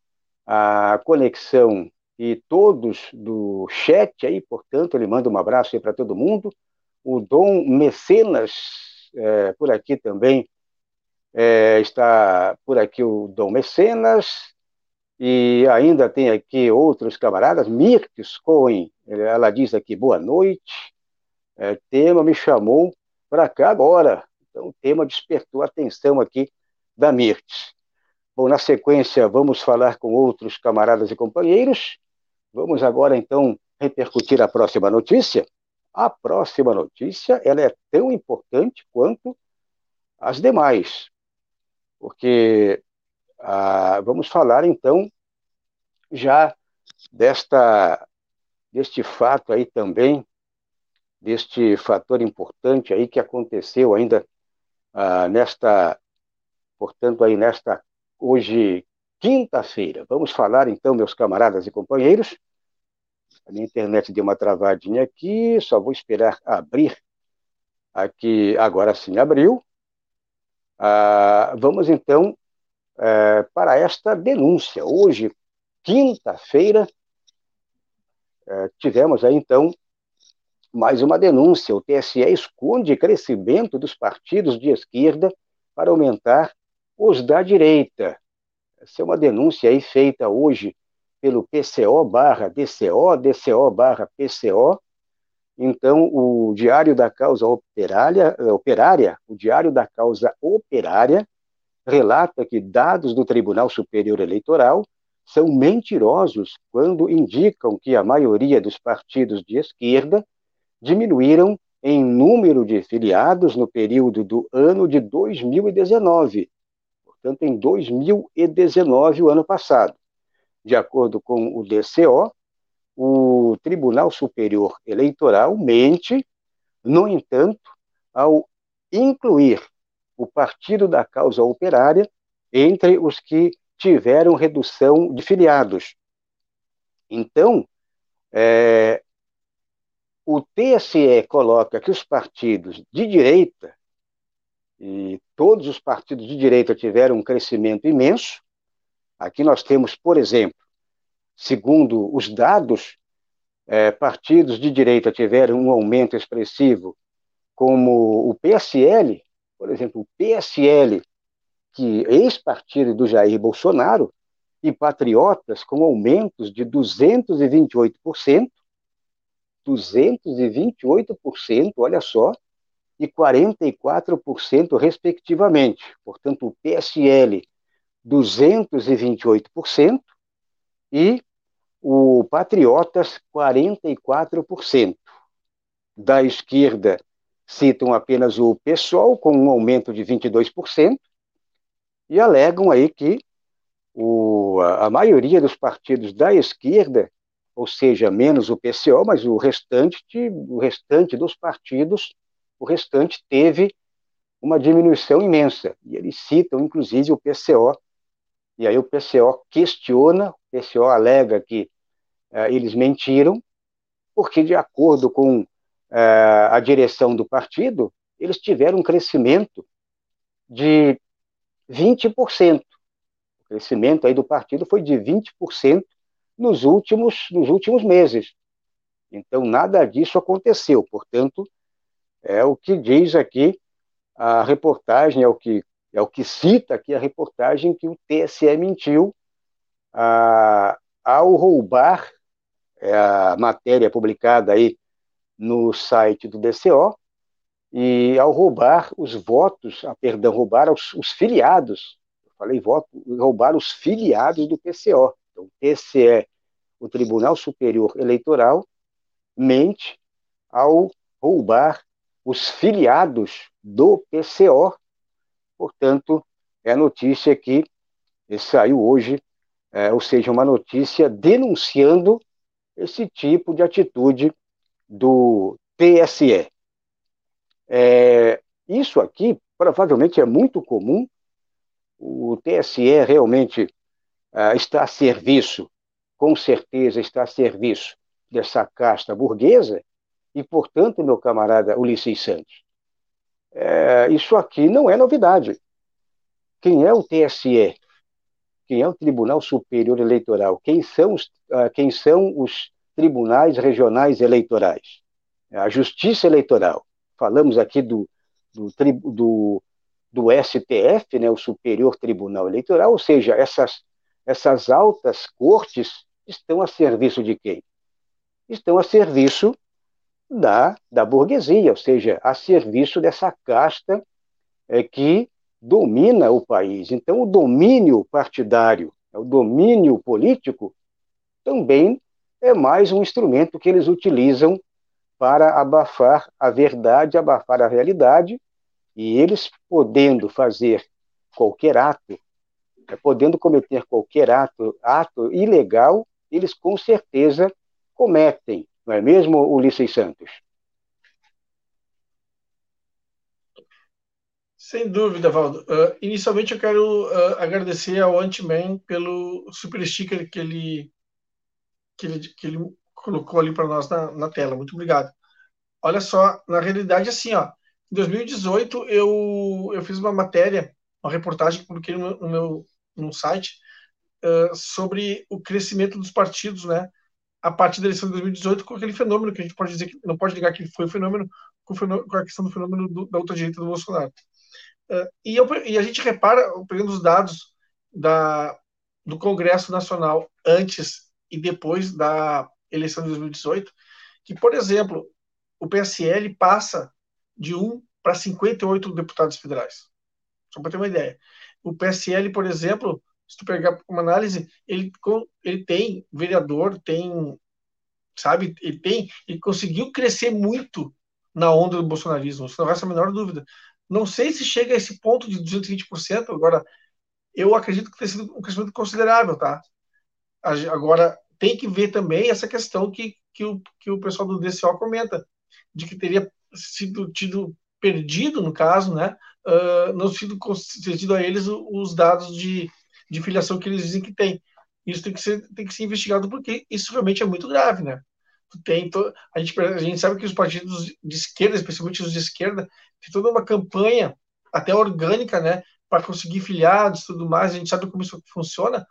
A conexão e todos do chat aí, portanto, ele manda um abraço aí para todo mundo. O Dom Mecenas, é, por aqui também, é, está por aqui o Dom Mecenas, e ainda tem aqui outros camaradas, Mirtes Cohen, ela diz aqui, boa noite, é, tema me chamou para cá agora, então o tema despertou a atenção aqui da Mirtes. Bom, na sequência, vamos falar com outros camaradas e companheiros. Vamos agora, então, repercutir a próxima notícia. A próxima notícia ela é tão importante quanto as demais, porque ah, vamos falar então já desta deste fato aí também, deste fator importante aí que aconteceu ainda ah, nesta, portanto aí nesta hoje quinta-feira. Vamos falar então, meus camaradas e companheiros. A minha internet deu uma travadinha aqui, só vou esperar abrir aqui. Agora sim abriu. Ah, vamos então é, para esta denúncia. Hoje, quinta-feira, é, tivemos aí então mais uma denúncia. O TSE esconde crescimento dos partidos de esquerda para aumentar os da direita. Essa é uma denúncia aí feita hoje pelo PCO barra DCO, DCO barra PCO. Então, o Diário da Causa Operária, operária, o Diário da Causa Operária, relata que dados do Tribunal Superior Eleitoral são mentirosos quando indicam que a maioria dos partidos de esquerda diminuíram em número de filiados no período do ano de 2019, portanto, em 2019, o ano passado. De acordo com o DCO, o Tribunal Superior Eleitoral mente, no entanto, ao incluir o Partido da Causa Operária entre os que tiveram redução de filiados. Então, é, o TSE coloca que os partidos de direita, e todos os partidos de direita tiveram um crescimento imenso. Aqui nós temos, por exemplo, segundo os dados, é, partidos de direita tiveram um aumento expressivo, como o PSL, por exemplo, o PSL, que ex-partido do Jair Bolsonaro, e patriotas com aumentos de 228%, 228%, olha só, e 44%, respectivamente. Portanto, o PSL, 228%, e o Patriotas, 44%. Da esquerda, citam apenas o PSOL, com um aumento de 22%, e alegam aí que o, a maioria dos partidos da esquerda ou seja, menos o PCO, mas o restante, o restante dos partidos, o restante teve uma diminuição imensa. E eles citam, inclusive, o PCO. E aí o PCO questiona, o PCO alega que uh, eles mentiram, porque, de acordo com uh, a direção do partido, eles tiveram um crescimento de 20%. O crescimento aí do partido foi de 20% nos últimos, nos últimos meses. Então, nada disso aconteceu. Portanto, é o que diz aqui a reportagem, é o que, é o que cita aqui a reportagem que o TSE mentiu a, ao roubar é a matéria publicada aí no site do DCO, e ao roubar os votos, a, perdão, roubar os, os filiados, eu falei voto, roubar os filiados do PCO. Então, TSE o Tribunal Superior Eleitoral mente ao roubar os filiados do PCO. Portanto, é a notícia que saiu hoje, é, ou seja, uma notícia denunciando esse tipo de atitude do TSE. É, isso aqui provavelmente é muito comum. O TSE realmente uh, está a serviço com certeza está a serviço dessa casta burguesa, e, portanto, meu camarada Ulisses Santos, é, isso aqui não é novidade. Quem é o TSE? Quem é o Tribunal Superior Eleitoral? Quem são os, uh, quem são os tribunais regionais eleitorais? É a Justiça Eleitoral. Falamos aqui do, do, do, do STF, né, o Superior Tribunal Eleitoral, ou seja, essas, essas altas cortes estão a serviço de quem? Estão a serviço da, da burguesia, ou seja, a serviço dessa casta é, que domina o país. Então, o domínio partidário, o domínio político, também é mais um instrumento que eles utilizam para abafar a verdade, abafar a realidade, e eles podendo fazer qualquer ato, podendo cometer qualquer ato, ato ilegal, eles com certeza cometem, não é mesmo, Ulisses Santos? Sem dúvida, Valdo. Uh, inicialmente eu quero uh, agradecer ao Ant-Man pelo super sticker que ele, que ele, que ele colocou ali para nós na, na, tela. Muito obrigado. Olha só, na realidade, assim, ó, em 2018 eu, eu fiz uma matéria, uma reportagem que publiquei no, no meu no site uh, sobre o crescimento dos partidos, né? A partir da eleição de 2018, com aquele fenômeno que a gente pode dizer que não pode negar que foi o fenômeno com, o fenômeno, com a questão do fenômeno do, da outra direita do Bolsonaro. Uh, e, eu, e, a gente repara, pegando os dados da, do Congresso Nacional antes e depois da eleição de 2018, que, por exemplo, o PSL passa de 1 para 58 deputados federais. Só para ter uma ideia. O PSL, por exemplo, se tu pegar uma análise, ele, ele tem vereador, tem, sabe, ele tem, ele conseguiu crescer muito na onda do bolsonarismo, isso não resta a menor dúvida. Não sei se chega a esse ponto de 220%, agora, eu acredito que tenha sido um crescimento considerável, tá? Agora, tem que ver também essa questão que, que, o, que o pessoal do DCO comenta, de que teria sido tido perdido, no caso, né, uh, não sido concedido a eles os dados de, de filiação que eles dizem que tem. Isso tem que ser, tem que ser investigado porque isso realmente é muito grave, né? Tem to... a, gente, a gente sabe que os partidos de esquerda, especialmente os de esquerda, tem toda uma campanha, até orgânica, né, para conseguir filiados tudo mais. A gente sabe como isso funciona.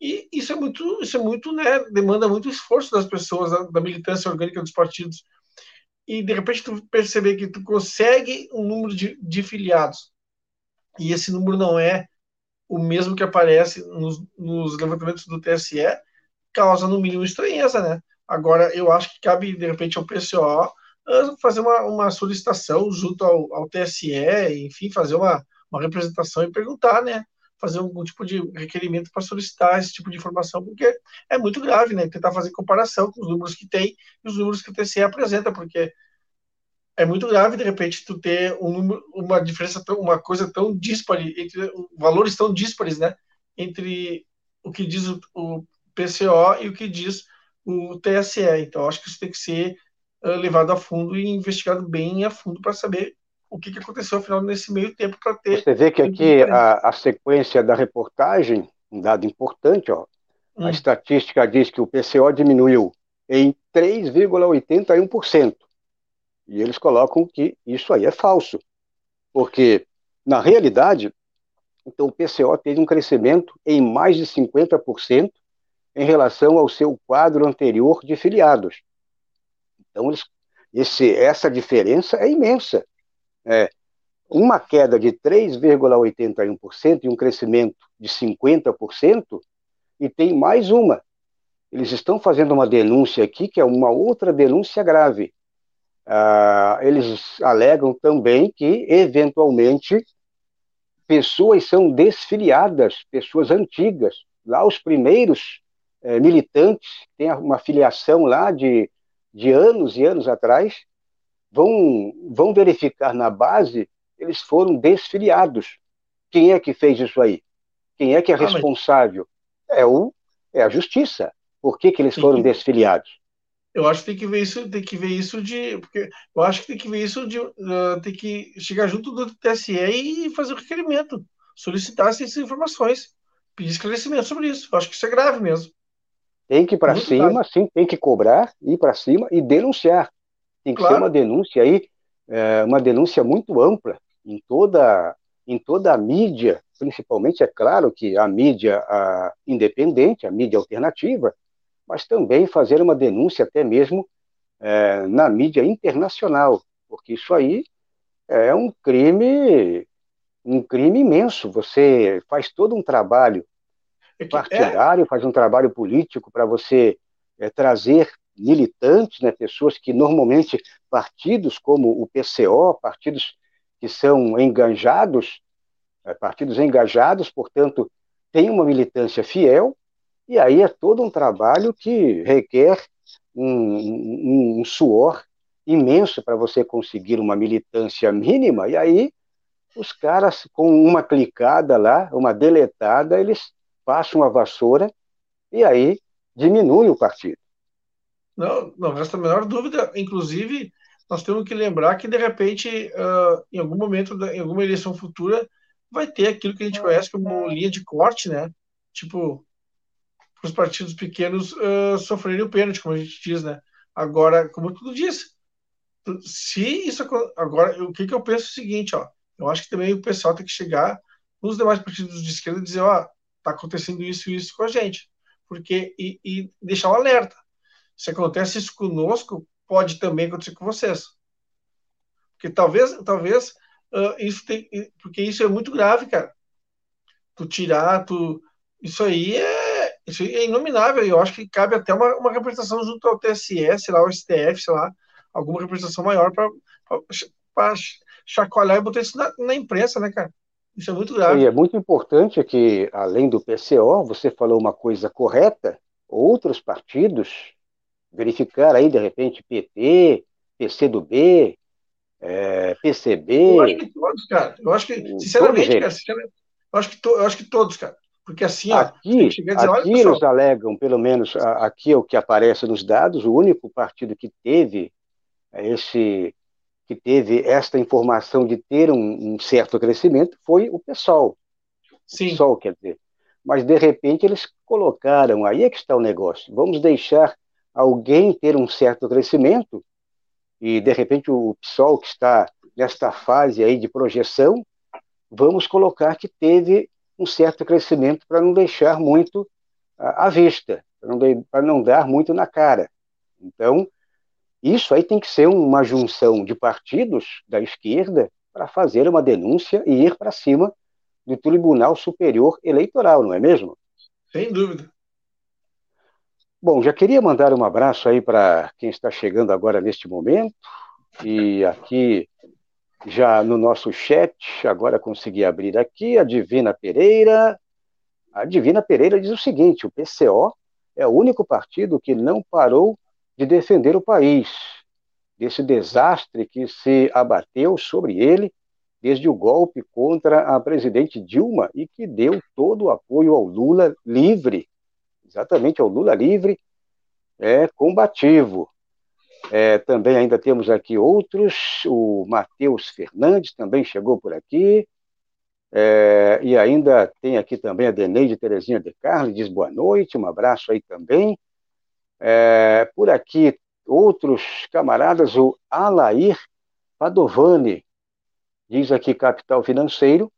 E isso é muito, isso é muito, né, demanda muito esforço das pessoas, da, da militância orgânica dos partidos. E de repente tu perceber que tu consegue um número de, de filiados e esse número não é o mesmo que aparece nos, nos levantamentos do TSE, causa no mínimo estranheza, né? Agora, eu acho que cabe, de repente, ao PCO ah, fazer uma, uma solicitação junto ao, ao TSE, enfim, fazer uma, uma representação e perguntar, né? Fazer algum tipo de requerimento para solicitar esse tipo de informação, porque é muito grave, né? Tentar fazer comparação com os números que tem e os números que o TSE apresenta, porque é muito grave, de repente, tu ter um número, uma diferença, uma coisa tão dispare, entre valores tão díspares, né? Entre o que diz o, o PCO e o que diz o TSE. Então, acho que isso tem que ser uh, levado a fundo e investigado bem a fundo para saber o que, que aconteceu, afinal, nesse meio tempo, para ter. Você vê que aqui a, a, sequência da reportagem, um dado importante, ó, hum. a estatística diz que o PCO diminuiu em 3,81%. E eles colocam que isso aí é falso, porque, na realidade, então o PCO teve um crescimento em mais de 50% em relação ao seu quadro anterior de filiados. Então, eles, esse, essa diferença é imensa. É, uma queda de 3,81% e um crescimento de 50%, e tem mais uma. Eles estão fazendo uma denúncia aqui, que é uma outra denúncia grave. Ah, eles alegam também que, eventualmente, pessoas são desfiliadas, pessoas antigas. Lá, os primeiros é, militantes, têm uma filiação lá de, de anos e anos atrás, vão, vão verificar na base, eles foram desfiliados. Quem é que fez isso aí? Quem é que é ah, responsável? Mas... É, o, é a justiça. Por que, que eles foram desfiliados? Eu acho que tem que ver isso, tem que ver isso de. Porque eu acho que tem que ver isso de. Uh, tem que chegar junto do TSE e fazer o requerimento, solicitar essas informações, pedir esclarecimento sobre isso. Eu acho que isso é grave mesmo. Tem que ir para cima, grave. sim, tem que cobrar, ir para cima e denunciar. Tem que claro. ser uma denúncia aí, é, uma denúncia muito ampla em toda, em toda a mídia, principalmente, é claro que a mídia a independente, a mídia alternativa, mas também fazer uma denúncia até mesmo é, na mídia internacional, porque isso aí é um crime, um crime imenso. Você faz todo um trabalho é é partidário, é... faz um trabalho político para você é, trazer militantes, né, pessoas que normalmente partidos como o PCO, partidos que são engajados, é, partidos engajados, portanto, têm uma militância fiel, e aí é todo um trabalho que requer um, um, um suor imenso para você conseguir uma militância mínima, e aí os caras, com uma clicada lá, uma deletada, eles passam a vassoura e aí diminui o partido. Não, não resta a menor dúvida. Inclusive, nós temos que lembrar que, de repente, uh, em algum momento, em alguma eleição futura, vai ter aquilo que a gente conhece como linha de corte, né? Tipo, os partidos pequenos uh, sofrerem o pênalti, como a gente diz, né? Agora, como tudo disse, se isso agora, o que, que eu penso é o seguinte, ó, eu acho que também o pessoal tem que chegar nos demais partidos de esquerda e dizer, ó, tá acontecendo isso e isso com a gente, porque e, e deixar o um alerta. Se acontece isso conosco, pode também acontecer com vocês, porque talvez, talvez uh, isso tem, porque isso é muito grave, cara. Tu tirar, tu, isso aí é, isso aí é inominável. Eu acho que cabe até uma, uma representação junto ao TSE, sei lá, o STF, sei lá, alguma representação maior para chacoalhar e botar isso na, na, imprensa, né, cara? Isso é muito grave. E é muito importante que, além do PCO, você falou uma coisa correta, outros partidos verificar aí, de repente, PT, PCdoB, é, PCB. Eu acho que todos, cara. Eu acho que, sinceramente, cara, sinceramente, eu, acho que to, eu acho que todos, cara. Porque assim, ó, aqui, dizer, aqui eles alegam, pelo menos aqui é o que aparece nos dados, o único partido que teve esse que teve esta informação de ter um, um certo crescimento foi o PSOL. Sim. O PSOL, quer dizer. Mas, de repente, eles colocaram, aí é que está o negócio, vamos deixar alguém ter um certo crescimento, e, de repente, o PSOL, que está nesta fase aí de projeção, vamos colocar que teve um certo crescimento para não deixar muito à vista, para não, para não dar muito na cara. Então, isso aí tem que ser uma junção de partidos da esquerda para fazer uma denúncia e ir para cima do Tribunal Superior Eleitoral, não é mesmo? Sem dúvida. Bom, já queria mandar um abraço aí para quem está chegando agora neste momento. E aqui, já no nosso chat, agora consegui abrir aqui, a Divina Pereira. A Divina Pereira diz o seguinte: o PCO é o único partido que não parou de defender o país desse desastre que se abateu sobre ele desde o golpe contra a presidente Dilma e que deu todo o apoio ao Lula livre, exatamente ao Lula livre, é combativo. É, também ainda temos aqui outros, o Matheus Fernandes também chegou por aqui, é, e ainda tem aqui também a Deneide Terezinha de Carlos, diz boa noite, um abraço aí também. É, por aqui, outros camaradas, o Alair Padovani, diz aqui Capital Financeiro,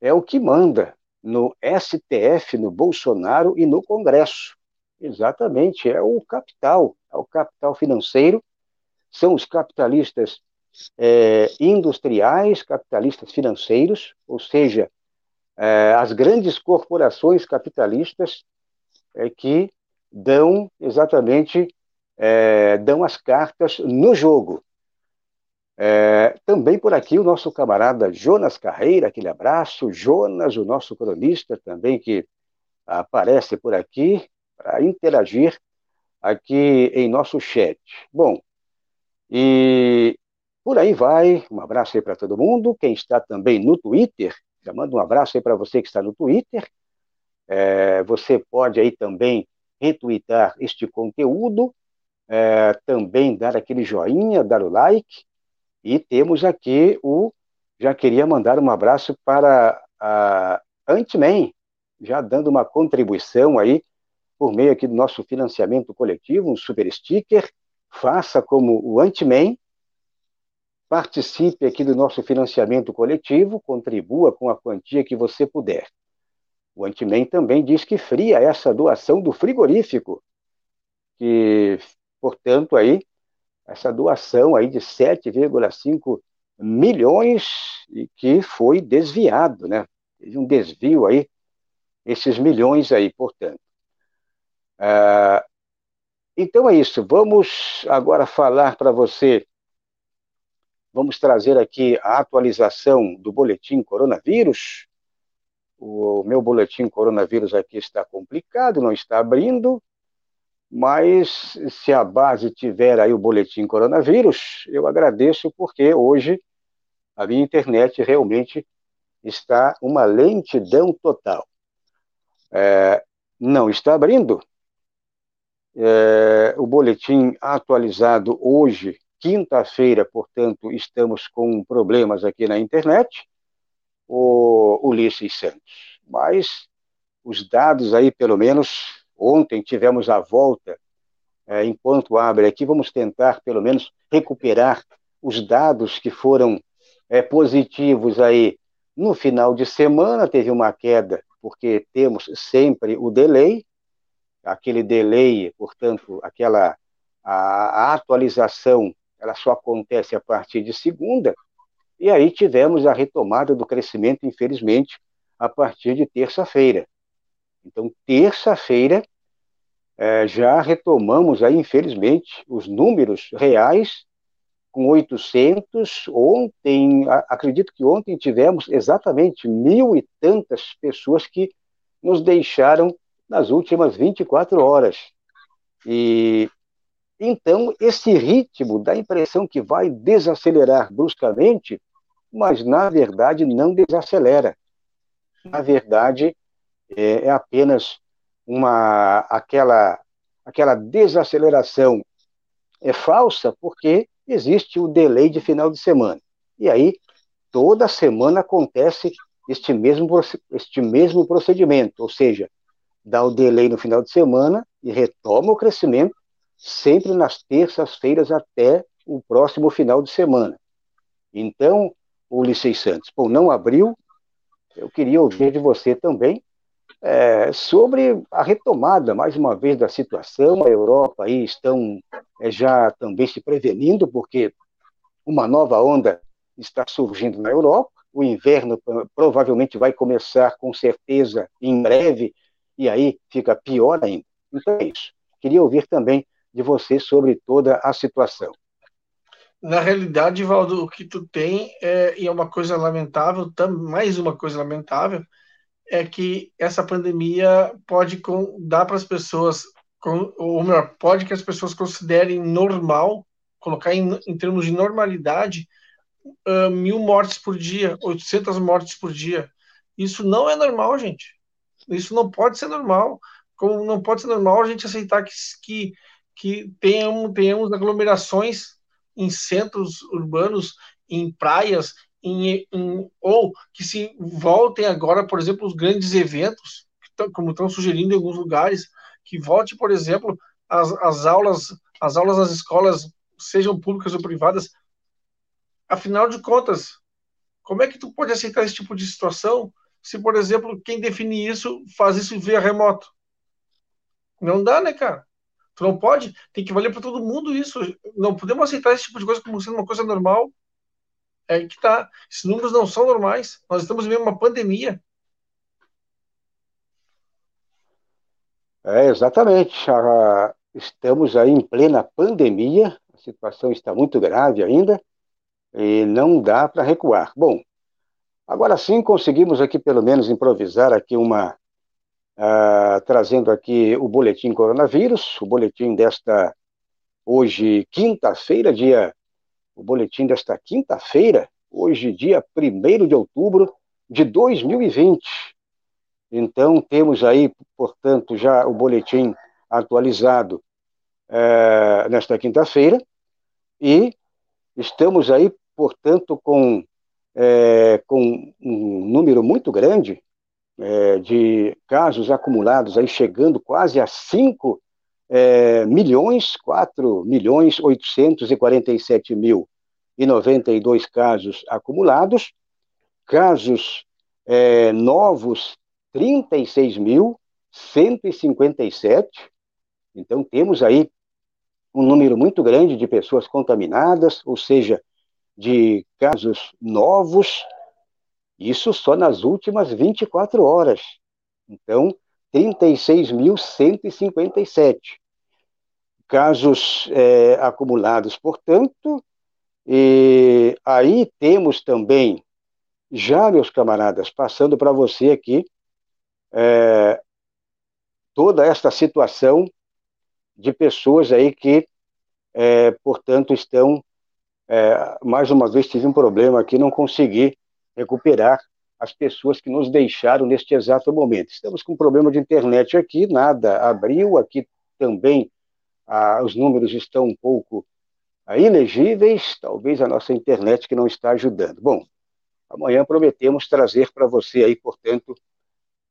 é o que manda no STF, no Bolsonaro e no Congresso. Exatamente, é o capital, é o capital financeiro, são os capitalistas é, industriais, capitalistas financeiros, ou seja, é, as grandes corporações capitalistas é, que dão exatamente é, dão as cartas no jogo. É, também por aqui o nosso camarada Jonas Carreira, aquele abraço, Jonas, o nosso cronista também que aparece por aqui para interagir aqui em nosso chat. Bom, e por aí vai, um abraço aí para todo mundo, quem está também no Twitter, já mando um abraço aí para você que está no Twitter, é, você pode aí também retweetar este conteúdo, é, também dar aquele joinha, dar o like. E temos aqui o. Já queria mandar um abraço para a Antman, já dando uma contribuição aí por meio aqui do nosso financiamento coletivo, um super sticker. Faça como o Antman, participe aqui do nosso financiamento coletivo, contribua com a quantia que você puder. O Antimen também diz que fria essa doação do frigorífico, que, portanto, aí, essa doação aí de 7,5 milhões e que foi desviado, né? Teve um desvio aí, esses milhões aí, portanto. Ah, então é isso. Vamos agora falar para você. Vamos trazer aqui a atualização do boletim coronavírus o meu boletim coronavírus aqui está complicado, não está abrindo, mas se a base tiver aí o boletim coronavírus, eu agradeço porque hoje a minha internet realmente está uma lentidão total. É, não está abrindo. É, o boletim atualizado hoje, quinta-feira, portanto, estamos com problemas aqui na internet, o Ulisses Santos. Mas os dados aí, pelo menos, Ontem tivemos a volta, é, enquanto abre aqui, vamos tentar, pelo menos, recuperar os dados que foram é, positivos aí no final de semana. Teve uma queda, porque temos sempre o delay, aquele delay, portanto, aquela a, a atualização, ela só acontece a partir de segunda. E aí tivemos a retomada do crescimento, infelizmente, a partir de terça-feira. Então, terça-feira, é, já retomamos, aí, infelizmente, os números reais com 800. Ontem, acredito que ontem tivemos exatamente mil e tantas pessoas que nos deixaram nas últimas 24 horas. E então esse ritmo dá a impressão que vai desacelerar bruscamente, mas na verdade não desacelera. Na verdade, é, é apenas uma aquela aquela desaceleração é falsa porque existe o delay de final de semana. E aí toda semana acontece este mesmo este mesmo procedimento, ou seja, dá o delay no final de semana e retoma o crescimento sempre nas terças-feiras até o próximo final de semana. Então, o Santos, bom, não abriu, eu queria ouvir de você também é, sobre a retomada, mais uma vez, da situação. A Europa aí estão é, já também se prevenindo, porque uma nova onda está surgindo na Europa. O inverno provavelmente vai começar com certeza em breve, e aí fica pior ainda. Então é isso. Queria ouvir também de você sobre toda a situação. Na realidade, Valdo, o que tu tem é, e é uma coisa lamentável, mais uma coisa lamentável, é que essa pandemia pode dar para as pessoas, ou melhor, pode que as pessoas considerem normal, colocar em, em termos de normalidade, uh, mil mortes por dia, 800 mortes por dia. Isso não é normal, gente. Isso não pode ser normal. Como não pode ser normal a gente aceitar que, que, que tenhamos, tenhamos aglomerações em centros urbanos, em praias, em, em, ou que se voltem agora, por exemplo, os grandes eventos, como estão sugerindo em alguns lugares, que volte, por exemplo, as, as aulas, as aulas nas escolas, sejam públicas ou privadas. Afinal de contas, como é que tu pode aceitar esse tipo de situação se, por exemplo, quem define isso faz isso via remoto? Não dá, né, cara? Tu não pode, tem que valer para todo mundo isso. Não podemos aceitar esse tipo de coisa como sendo uma coisa normal é que tá. Esses números não são normais. Nós estamos vivendo uma pandemia. É, exatamente. Estamos aí em plena pandemia, a situação está muito grave ainda e não dá para recuar. Bom, agora sim conseguimos aqui pelo menos improvisar aqui uma uh, trazendo aqui o boletim coronavírus, o boletim desta hoje quinta-feira, dia o boletim desta quinta-feira, hoje, dia 1 de outubro de 2020. Então, temos aí, portanto, já o boletim atualizado é, nesta quinta-feira, e estamos aí, portanto, com, é, com um número muito grande é, de casos acumulados, aí chegando quase a 5 é, milhões, 4 milhões 847 mil e 92 casos acumulados, casos é, novos 36 mil 157, então temos aí um número muito grande de pessoas contaminadas, ou seja, de casos novos, isso só nas últimas 24 horas. Então, 36.157 casos é, acumulados, portanto, e aí temos também, já, meus camaradas, passando para você aqui, é, toda esta situação de pessoas aí que, é, portanto, estão, é, mais uma vez tive um problema aqui, não consegui recuperar as pessoas que nos deixaram neste exato momento. Estamos com um problema de internet aqui, nada abriu, aqui também ah, os números estão um pouco ah, ilegíveis, talvez a nossa internet que não está ajudando. Bom, amanhã prometemos trazer para você aí, portanto,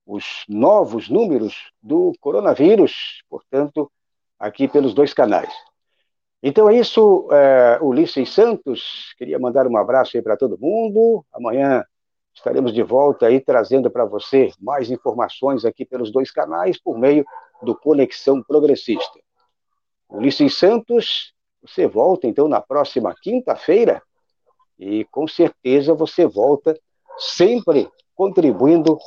os novos números do coronavírus, portanto, aqui pelos dois canais. Então é isso, é, Ulisses Santos, queria mandar um abraço aí para todo mundo. Amanhã estaremos de volta aí trazendo para você mais informações aqui pelos dois canais por meio do Conexão Progressista. Ulisses Santos, você volta então na próxima quinta-feira e com certeza você volta sempre contribuindo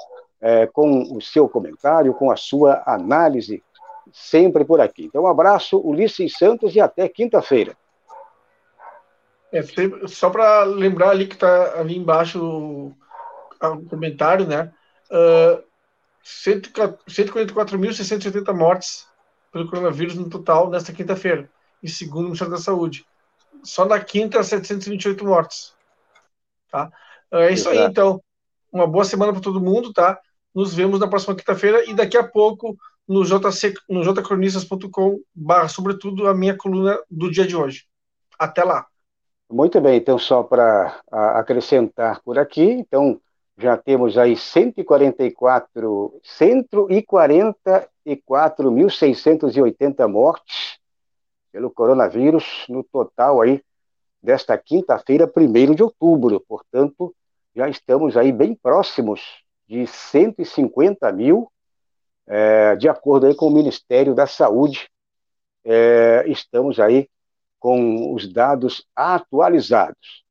é, com o seu comentário, com a sua análise, sempre por aqui. Então, um abraço, Ulisses Santos, e até quinta-feira. É, só para lembrar ali que está ali embaixo comentário, né? Uh, 144.680 mortes pelo coronavírus no total nesta quinta-feira, e segundo o Ministério da Saúde. Só na quinta, 728 mortes. Tá? É isso aí, então. Uma boa semana para todo mundo, tá? Nos vemos na próxima quinta-feira e daqui a pouco no, JC, no jcronistas.com, barra, sobretudo, a minha coluna do dia de hoje. Até lá. Muito bem, então, só para acrescentar por aqui, então, já temos aí 144, 144.680 mortes pelo coronavírus no total aí desta quinta-feira, 1 de outubro. Portanto, já estamos aí bem próximos de 150 mil, é, de acordo aí com o Ministério da Saúde, é, estamos aí com os dados atualizados.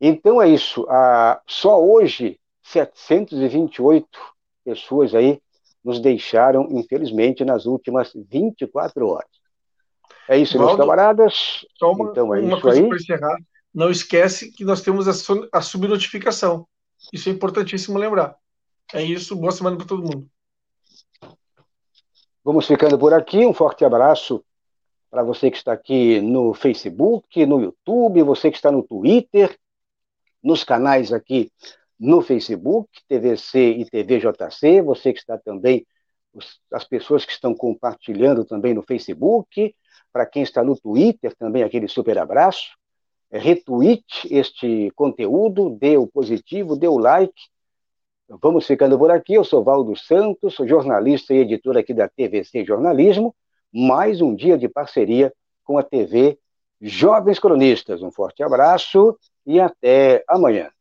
Então é isso. Ah, só hoje 728 pessoas aí nos deixaram, infelizmente, nas últimas 24 horas. É isso, Valdo, meus camaradas. Uma, então é uma isso coisa para encerrar. Não esquece que nós temos a, a subnotificação. Isso é importantíssimo lembrar. É isso, boa semana para todo mundo. Vamos ficando por aqui. Um forte abraço para você que está aqui no Facebook, no YouTube, você que está no Twitter, nos canais aqui no Facebook, TVC e TVJC, você que está também, as pessoas que estão compartilhando também no Facebook, para quem está no Twitter também aquele super abraço, é, retweet este conteúdo, dê o positivo, dê o like, Vamos ficando por aqui. Eu sou Valdo Santos, sou jornalista e editor aqui da TVC Jornalismo. Mais um dia de parceria com a TV Jovens Cronistas. Um forte abraço e até amanhã.